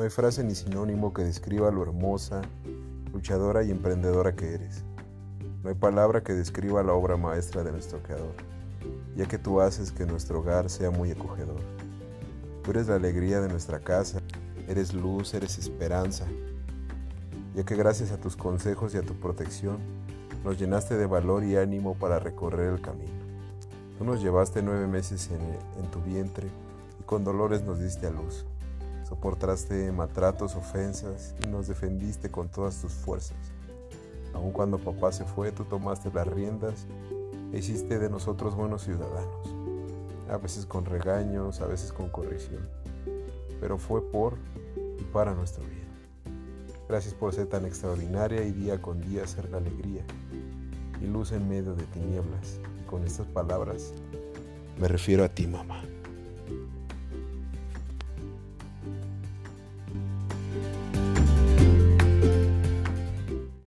No hay frase ni sinónimo que describa lo hermosa, luchadora y emprendedora que eres. No hay palabra que describa la obra maestra de nuestro Creador, ya que tú haces que nuestro hogar sea muy acogedor. Tú eres la alegría de nuestra casa, eres luz, eres esperanza, ya que gracias a tus consejos y a tu protección nos llenaste de valor y ánimo para recorrer el camino. Tú nos llevaste nueve meses en, en tu vientre y con dolores nos diste a luz. Soportaste maltratos, ofensas y nos defendiste con todas tus fuerzas. Aun cuando papá se fue, tú tomaste las riendas e hiciste de nosotros buenos ciudadanos. A veces con regaños, a veces con corrección. Pero fue por y para nuestro bien. Gracias por ser tan extraordinaria y día con día ser la alegría y luz en medio de tinieblas. Y con estas palabras me refiero a ti, mamá.